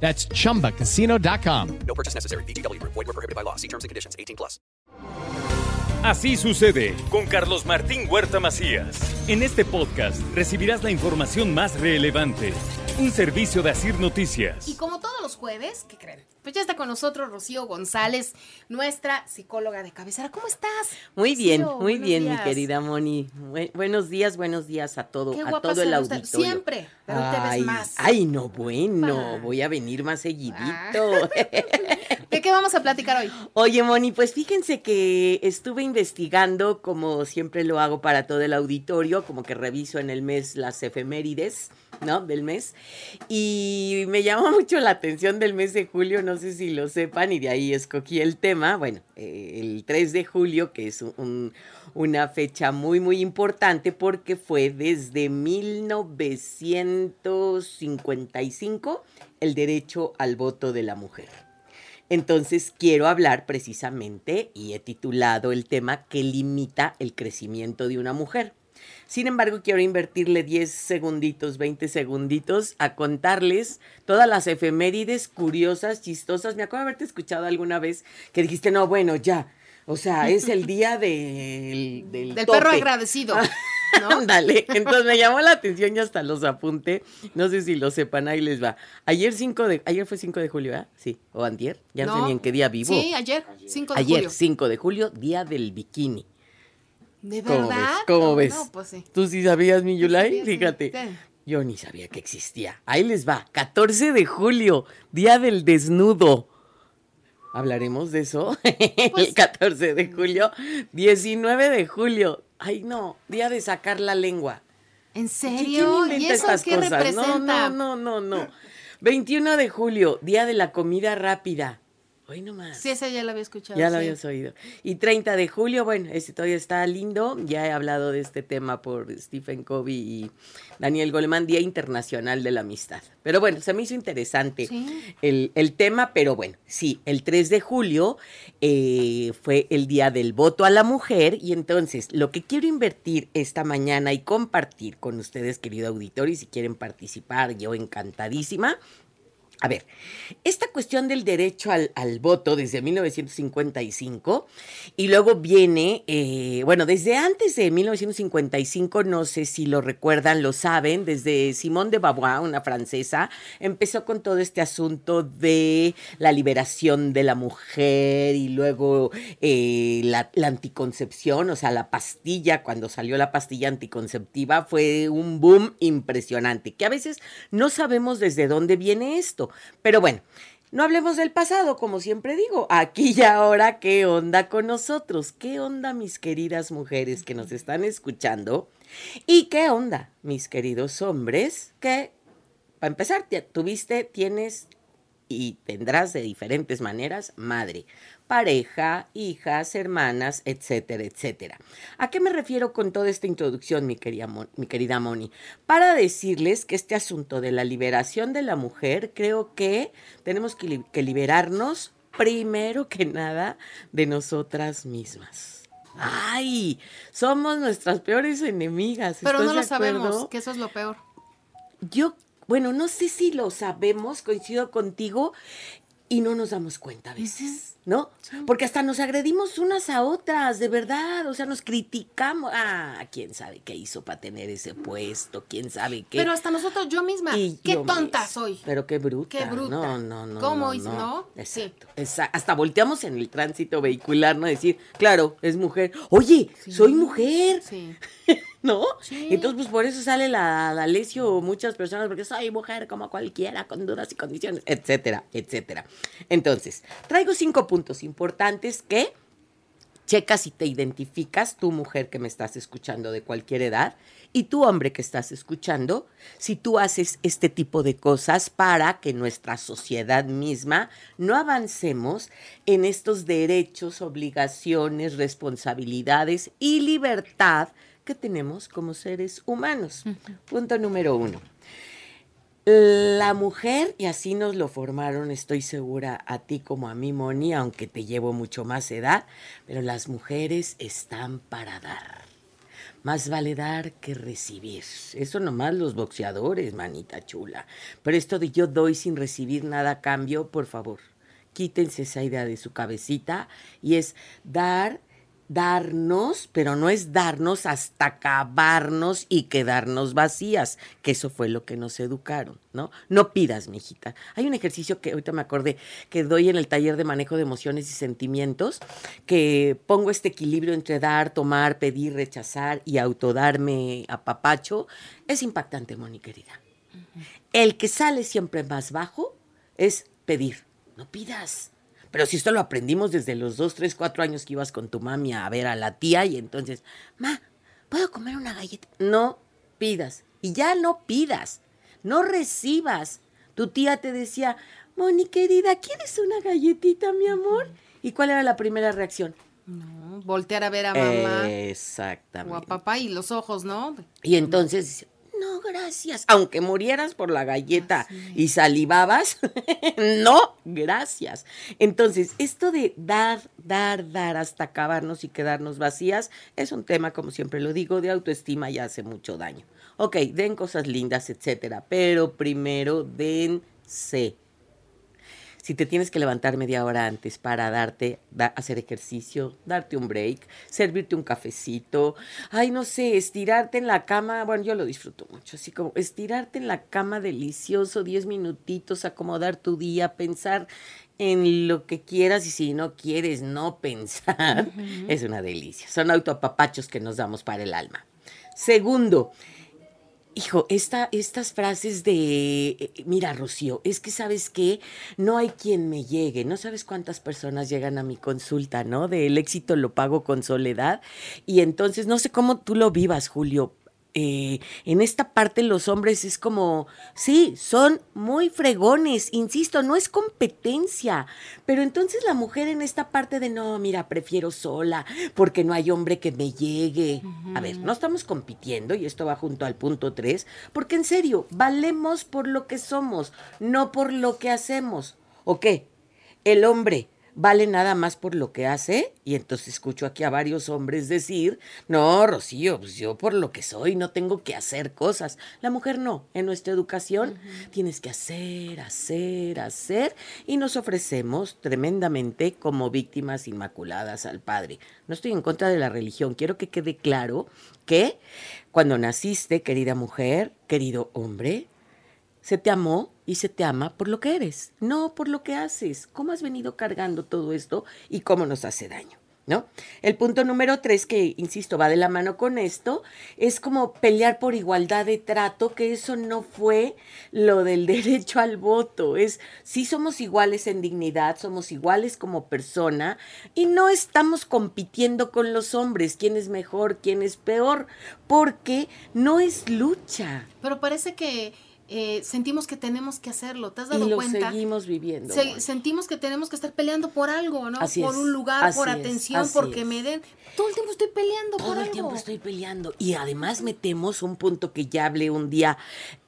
That's chumbacasino.com. No purchase necessary. BGW. Void were prohibited by law. See terms and conditions. 18 plus. Así sucede con Carlos Martín Huerta Macías. En este podcast recibirás la información más relevante. Un servicio de Asir Noticias. Y como todos los jueves, ¿qué creen? Pues ya está con nosotros Rocío González, nuestra psicóloga de cabecera. ¿Cómo estás? Muy bien, muy buenos bien, mi querida Moni. Bu- buenos días, buenos días a todo, Qué a guapa todo el auditorio. Siempre, pero hoy te ves ay, más. Ay, no, bueno, Ah. voy a venir más seguidito. ¿De qué vamos a platicar hoy? Oye, Moni, pues fíjense que estuve investigando, como siempre lo hago para todo el auditorio, como que reviso en el mes las efemérides, ¿no? Del mes. Y me llamó mucho la atención del mes de julio, no sé si lo sepan, y de ahí escogí el tema. Bueno, eh, el 3 de julio, que es un- una fecha muy, muy importante porque fue desde 1955 el derecho al voto de la mujer. Entonces quiero hablar precisamente, y he titulado el tema, que limita el crecimiento de una mujer. Sin embargo, quiero invertirle 10 segunditos, 20 segunditos a contarles todas las efemérides curiosas, chistosas. Me acuerdo de haberte escuchado alguna vez que dijiste, no, bueno, ya. O sea, es el día del, del, Del perro tope". agradecido. ¿No? Ándale, entonces me llamó la atención y hasta los apunté. No sé si lo sepan, ahí les va. Ayer 5 de, ayer fue 5 de julio, ¿ah? Sí, o antier, ya no, sé ni en qué día vivo. Sí, ayer, 5 de Ayer, julio. 5 de julio, día del bikini. ¿De ¿Cómo verdad? ves? ¿Cómo No, ves? No, pues sí. ¿Tú sí sabías, mi Yulai? Fíjate. Sí. Yo ni sabía que existía. Ahí les va. 14 de julio, día del desnudo. ¿Hablaremos de eso? Pues, El 14 de julio. 19 de julio. Ay, no. Día de sacar la lengua. ¿En ¿Qui- serio? ¿Quién ¿Y inventa eso estas qué cosas? representa? No, no, no, no, no. 21 de julio, día de la comida rápida. Hoy nomás. Sí, esa ya la había escuchado. Ya lo sí. habías oído. Y 30 de julio, bueno, este todavía está lindo. Ya he hablado de este tema por Stephen Covey y Daniel Goleman, Día Internacional de la Amistad. Pero bueno, se me hizo interesante Sí. el, el tema, pero bueno, sí, el 3 de julio eh, fue el Día del Voto a la Mujer y entonces lo que quiero invertir esta mañana y compartir con ustedes, querido auditorio, y si quieren participar, yo encantadísima. A ver, esta cuestión del derecho al, voto desde 1955 y luego viene, eh, bueno, desde antes de 1955, no sé si lo recuerdan, lo saben, desde Simone de Beauvoir, una francesa, empezó con todo este asunto de la liberación de la mujer y luego eh, la, la anticoncepción, o sea, la pastilla, cuando salió la pastilla anticonceptiva, fue un boom impresionante, que a veces no sabemos desde dónde viene esto. Pero bueno, no hablemos del pasado, como siempre digo. Aquí y ahora, ¿qué onda con nosotros? ¿Qué onda, mis queridas mujeres que nos están escuchando? ¿Y qué onda, mis queridos hombres? Que, para empezar, te- tuviste, tienes y tendrás de diferentes maneras madre, pareja, hijas, hermanas, etcétera, etcétera. ¿A qué me refiero con toda esta introducción, mi querida, mi querida Moni? Para decirles que este asunto de la liberación de la mujer, creo que tenemos que, li- que liberarnos primero que nada de nosotras mismas. Ay, somos nuestras peores enemigas. Pero no ¿estás lo acuerdo? sabemos, que eso es lo peor. Yo, bueno, no sé si lo sabemos, coincido contigo, y no nos damos cuenta a veces, ¿no? Porque hasta nos agredimos unas a otras, de verdad, o sea, nos criticamos. Ah, quién sabe qué hizo para tener ese puesto, quién sabe qué. Pero hasta nosotros, yo misma, Y qué yo tonta soy. Pero qué bruta. Qué bruta. No, no, no. ¿Cómo no, hizo? ¿No? Sí. Exacto. Esa- hasta volteamos en el tránsito vehicular, ¿no? Decir, claro, es mujer. Oye, soy mujer. Sí. ¿No? Sí. Entonces, pues por eso sale la, lesio muchas personas, porque soy mujer como cualquiera, con dudas y condiciones, etcétera, etcétera. Entonces, traigo cinco puntos importantes que Checa si te identificas, tú mujer que me estás escuchando de cualquier edad, y tú hombre que estás escuchando, si tú haces este tipo de cosas para que nuestra sociedad misma no avancemos en estos derechos, obligaciones, responsabilidades y libertad que tenemos como seres humanos. Punto número uno. La mujer, y así nos lo formaron, estoy segura, a ti como a mí, Moni, aunque te llevo mucho más edad, pero las mujeres están para dar. Más vale dar que recibir. Eso nomás los boxeadores, manita chula. Pero esto de yo doy sin recibir nada a cambio, por favor, quítense esa idea de su cabecita y es dar darnos, pero no es darnos hasta acabarnos y quedarnos vacías, que eso fue lo que nos educaron, ¿no? No pidas, mijita. Hay un ejercicio que ahorita me acordé que doy en el taller de manejo de emociones y sentimientos, que pongo este equilibrio entre dar, tomar, pedir, rechazar y autodarme a papacho. Es impactante, Moni querida. El que sale siempre más bajo es pedir. No pidas pero si esto lo aprendimos desde los dos, tres, cuatro años que ibas con tu mami a ver a la tía y entonces, ma, ¿puedo comer una galleta? No pidas. Y ya no pidas. No recibas. Tu tía te decía, Moni querida, ¿quieres una galletita, mi amor? ¿Y cuál era la primera reacción? No, voltear a ver a mamá. Exactamente. O a papá y los ojos, ¿no? Y entonces no, gracias. Aunque murieras por la galleta y salivabas, no, gracias. Entonces, esto de dar, dar, dar hasta acabarnos y quedarnos vacías es un tema, como siempre lo digo, de autoestima y hace mucho daño. Ok, den cosas lindas, etcétera, pero primero dense si te tienes que levantar media hora antes para darte, hacer ejercicio, darte un break, servirte un cafecito, ay, no sé, estirarte en la cama, bueno, yo lo disfruto mucho, así como estirarte en la cama delicioso, 10 minutitos, acomodar tu día, pensar en lo que quieras y si no quieres no pensar, es una delicia. Son autoapapachos que nos damos para el alma. Segundo, Hijo, esta, estas frases de, eh, mira, Rocío, es que sabes que no hay quien me llegue, no sabes cuántas personas llegan a mi consulta, ¿no? De el éxito lo pago con soledad. Y entonces, no sé cómo tú lo vivas, Julio, eh, en esta parte los hombres es como, sí, son muy fregones, insisto, no es competencia, pero entonces la mujer en esta parte de, no, mira, prefiero sola, porque no hay hombre que me llegue. A ver, no estamos compitiendo, y esto va junto al punto 3, porque en serio, valemos por lo que somos, no por lo que hacemos. ¿O qué? El hombre vale nada más por lo que hace. Y entonces escucho aquí a varios hombres decir, no, Rocío, pues yo por lo que soy no tengo que hacer cosas. La mujer no, en nuestra educación tienes que hacer, hacer, hacer. Y nos ofrecemos tremendamente como víctimas inmaculadas al Padre. No estoy en contra de la religión, quiero que quede claro que cuando naciste, querida mujer, querido hombre, se te amó y se te ama por lo que eres, no por lo que haces. ¿Cómo has venido cargando todo esto y cómo nos hace daño? ¿No? El punto número tres, que insisto, va de la mano con esto, es como pelear por igualdad de trato, que eso no fue lo del derecho al voto. Es sí somos iguales en dignidad, somos iguales como persona, y no estamos compitiendo con los hombres, quién es mejor, quién es peor, porque no es lucha. Pero parece que eh, sentimos que tenemos que hacerlo. ¿Te has dado y lo cuenta? seguimos viviendo. sentimos que tenemos que estar peleando por algo, ¿no? Así por es, un lugar, por es, atención, porque es. me den. Todo el tiempo estoy peleando Todo por el algo. tiempo estoy peleando. Y además metemos un punto que ya hablé un día,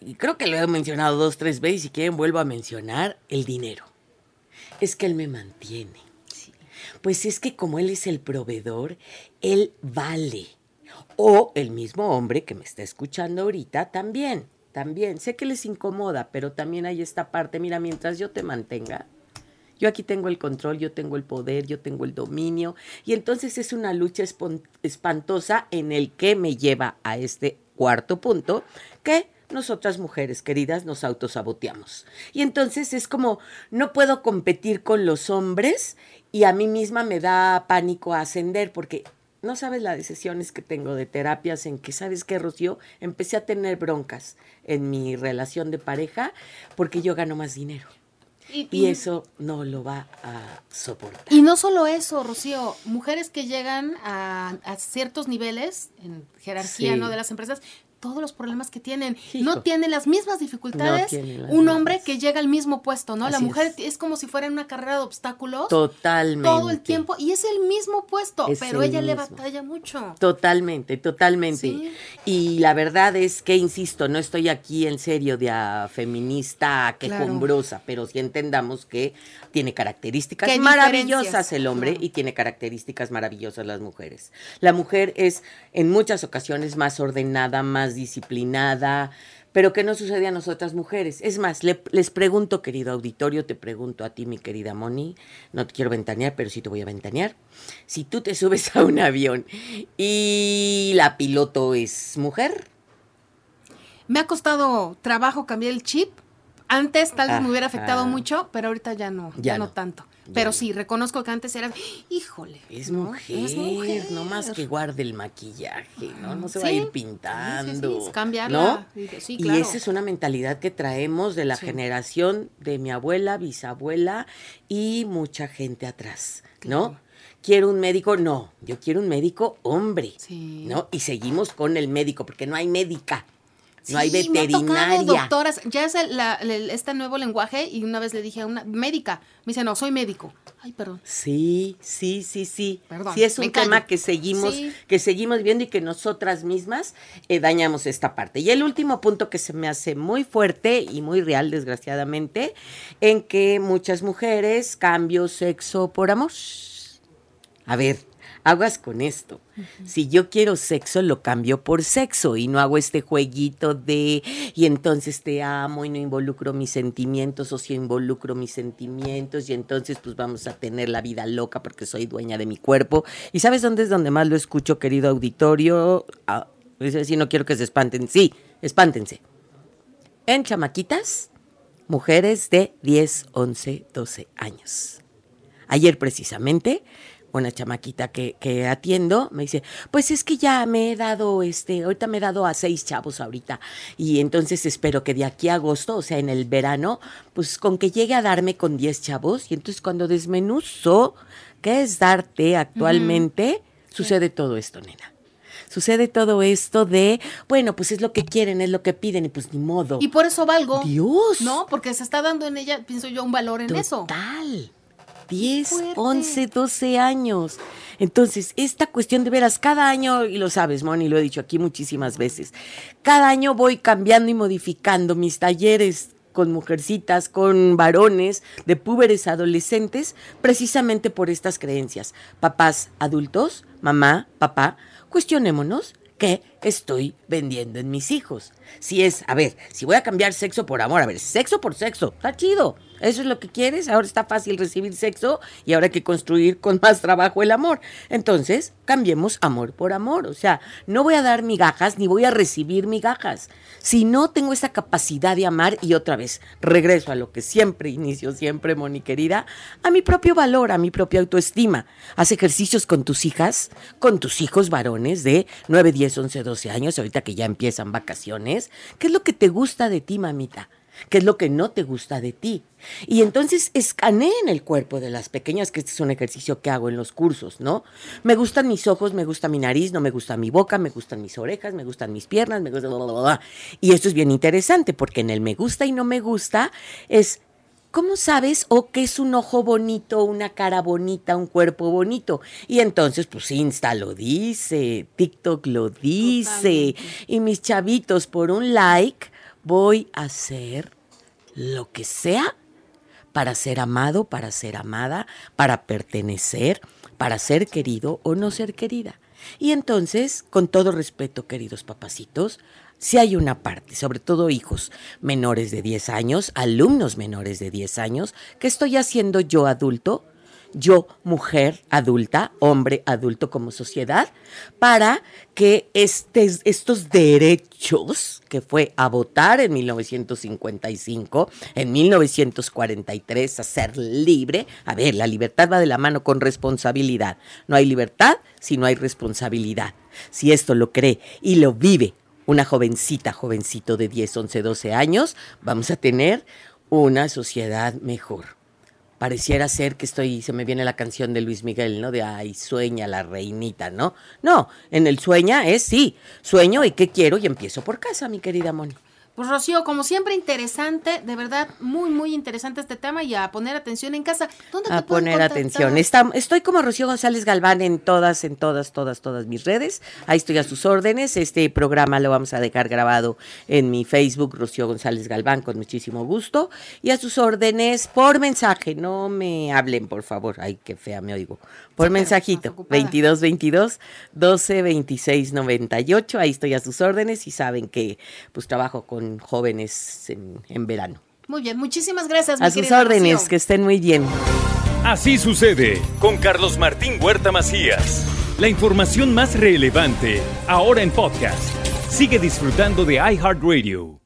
y creo que lo he mencionado dos, tres veces, y si quieren vuelvo a mencionar, el dinero. Es que él me mantiene. Pues es que como él es el proveedor, él vale. O el mismo hombre que me está escuchando ahorita también, también. Sé que les incomoda, pero también hay esta parte, mira, mientras yo te mantenga, yo aquí tengo el control, yo tengo el poder, yo tengo el dominio. Y entonces es una lucha espantosa en el que me lleva a este cuarto punto, que nosotras mujeres queridas nos autosaboteamos. Y entonces es como, no puedo competir con los hombres y a mí misma me da pánico ascender porque no sabes las decisiones que tengo de terapias en que, ¿sabes qué, Rocío? Empecé a tener broncas en mi relación de pareja porque yo gano más dinero. Y- y, y- eso no lo va a soportar. Y no solo eso, Rocío, mujeres que llegan a, a ciertos niveles en jerarquía Sí. ¿no? de las empresas, todos los problemas que tienen, Hijo. no tienen las mismas dificultades No tienen las un hombre que llega al mismo puesto, ¿no? la mujer es. es. como si fuera en una carrera de obstáculos Totalmente. todo el tiempo y es el mismo puesto, Es pero el ella le batalla mucho. Totalmente, totalmente. Sí. Y la verdad es que, insisto, no estoy aquí en serio de a feminista quejumbrosa, pero sí entendamos que tiene características maravillosas el hombre claro. y tiene características maravillosas las mujeres. La mujer es en muchas ocasiones más ordenada, más disciplinada, pero que no sucede a nosotras mujeres. Es más, le- les pregunto, querido auditorio, te pregunto a ti, mi querida Moni, no te quiero ventanear, pero sí te voy a ventanear. Si tú te subes a un avión y la piloto es mujer, Me ha costado trabajo cambiar el chip. Antes tal vez me hubiera afectado mucho, pero ahorita ya no, ya, Ya no. no. tanto. Pero sí, reconozco que antes era, híjole. es ¿no? mujer, Es mujer. no más que guarde el maquillaje, ¿no? No se va a Sí. ir Sí, pintando. sí, sí, cambiarla. ¿no? Sí, Y esa es una mentalidad que traemos de la Sí. generación de mi abuela, bisabuela y mucha gente atrás, ¿no? Claro. Quiero un médico, no, yo quiero un médico hombre, Sí. ¿no? Y seguimos con el médico, porque no hay médica, no hay Sí, me ha veterinaria. doctoras, ya es el, la- el- este nuevo lenguaje y una vez le dije a una médica, me dice, no, soy médico. Ay, perdón. Sí, sí, sí, sí. Perdón, sí es un callo. tema que seguimos, Sí. que seguimos viendo y que nosotras mismas eh, dañamos esta parte. Y el último punto que se me hace muy fuerte y muy real, desgraciadamente, en que muchas mujeres cambio sexo por amor. A ver, aguas con esto. Si yo quiero sexo, lo cambio por sexo y no hago este jueguito de y entonces te amo y no involucro mis sentimientos o si involucro mis sentimientos y entonces pues vamos a tener la vida loca porque soy dueña de mi cuerpo. ¿Y sabes dónde es donde más lo escucho, querido auditorio? Ah, decir, no quiero que se espanten. Sí, espántense. En chamaquitas, mujeres de 10, 11, 12 años. Ayer precisamente, una chamaquita que, que atiendo me dice, pues es que ya me he dado, este, ahorita me he dado a seis chavos ahorita. Y entonces espero que de aquí a agosto, o sea, en el verano, pues con que llegue a darme con 10 chavos. Y entonces cuando desmenuzo, ¿qué es darte actualmente? Sucede todo esto, nena. Sucede todo esto de, bueno, pues es lo que quieren, es lo que piden, y pues ni modo. Y por eso valgo. Dios. No, porque se está dando en ella, pienso yo, un valor en eso. Total. 10, fuerte. 11, 12 años. Entonces, esta cuestión de veras, cada año, y lo sabes, Moni, lo he dicho aquí muchísimas veces, cada año voy cambiando y modificando mis talleres con mujercitas, con varones, de púberes adolescentes, precisamente por estas creencias. Papás adultos, mamá, papá, cuestionémonos qué estoy vendiendo en mis hijos. Si es, a ver, si voy a cambiar sexo por amor, a ver, sexo por sexo, está chido. Eso es lo que quieres, ahora está fácil recibir sexo y ahora hay que construir con más trabajo el amor. Entonces, cambiemos amor por amor. O sea, no voy a dar migajas ni voy a recibir migajas. Si no tengo esa capacidad de amar, y otra vez, regreso a lo que siempre inicio, siempre, Moni querida, a mi propio valor, a mi propia autoestima. Haz ejercicios con tus hijas, con tus hijos varones de 9, 10, 11, 12 años, ahorita que ya empiezan vacaciones. ¿Qué es lo que te gusta de ti, mamita? ¿Qué es lo que no te gusta de ti? Y entonces escaneen el cuerpo de las pequeñas, que este es un ejercicio que hago en los cursos, ¿no? Me gustan mis ojos, me gusta mi nariz, no me gusta mi boca, me gustan mis orejas, me gustan mis piernas, me gusta... bla, bla, bla. Y esto es bien interesante porque en el me gusta y no me gusta es ¿Cómo sabes o qué es un ojo bonito, una cara bonita, un cuerpo bonito? Y entonces, pues Insta lo dice, TikTok lo dice, y mis chavitos, por un like, voy a hacer lo que sea para ser amado, para ser amada, para pertenecer, para ser querido o no ser querida. Y entonces, con todo respeto, queridos papacitos, si hay una parte, sobre todo hijos menores de 10 años, alumnos menores de 10 años, que estoy haciendo yo adulto, yo mujer adulta, hombre adulto como sociedad, para que estes- estos derechos, que fue a votar en 1955, en 1943, a ser libre, a ver, la libertad va de la mano con responsabilidad. No hay libertad si no hay responsabilidad. Si esto lo cree y lo vive una jovencita, jovencito de 10, 11, 12 años, vamos a tener una sociedad mejor. Pareciera ser que estoy, se me viene la canción de Luis Miguel, ¿no? De ay, sueña la reinita, ¿no? No, en el sueña es sí, sueño y qué quiero y empiezo por casa, mi querida Moni. Pues Rocío, como siempre, interesante, de verdad, muy, muy interesante este tema y a poner atención en casa. ¿Dónde a poner atención. Está- estoy como Rocío González Galván en todas, en todas, todas, todas mis redes. Ahí estoy a sus órdenes. Este programa lo vamos a dejar grabado en mi Facebook, Rocío González Galván, con muchísimo gusto. Y a sus órdenes por mensaje. No me hablen, por favor. Ay, qué fea me oigo. Por pero mensajito. estás ocupada. 22 22 12 26 98. Ahí estoy a sus órdenes y saben que pues trabajo con jóvenes en, en verano. Muy bien, muchísimas gracias, mi A sus órdenes, Rocío. que estén muy bien. Así sucede con Carlos Martín Huerta Macías. La información más relevante ahora en podcast. Sigue disfrutando de iHeartRadio.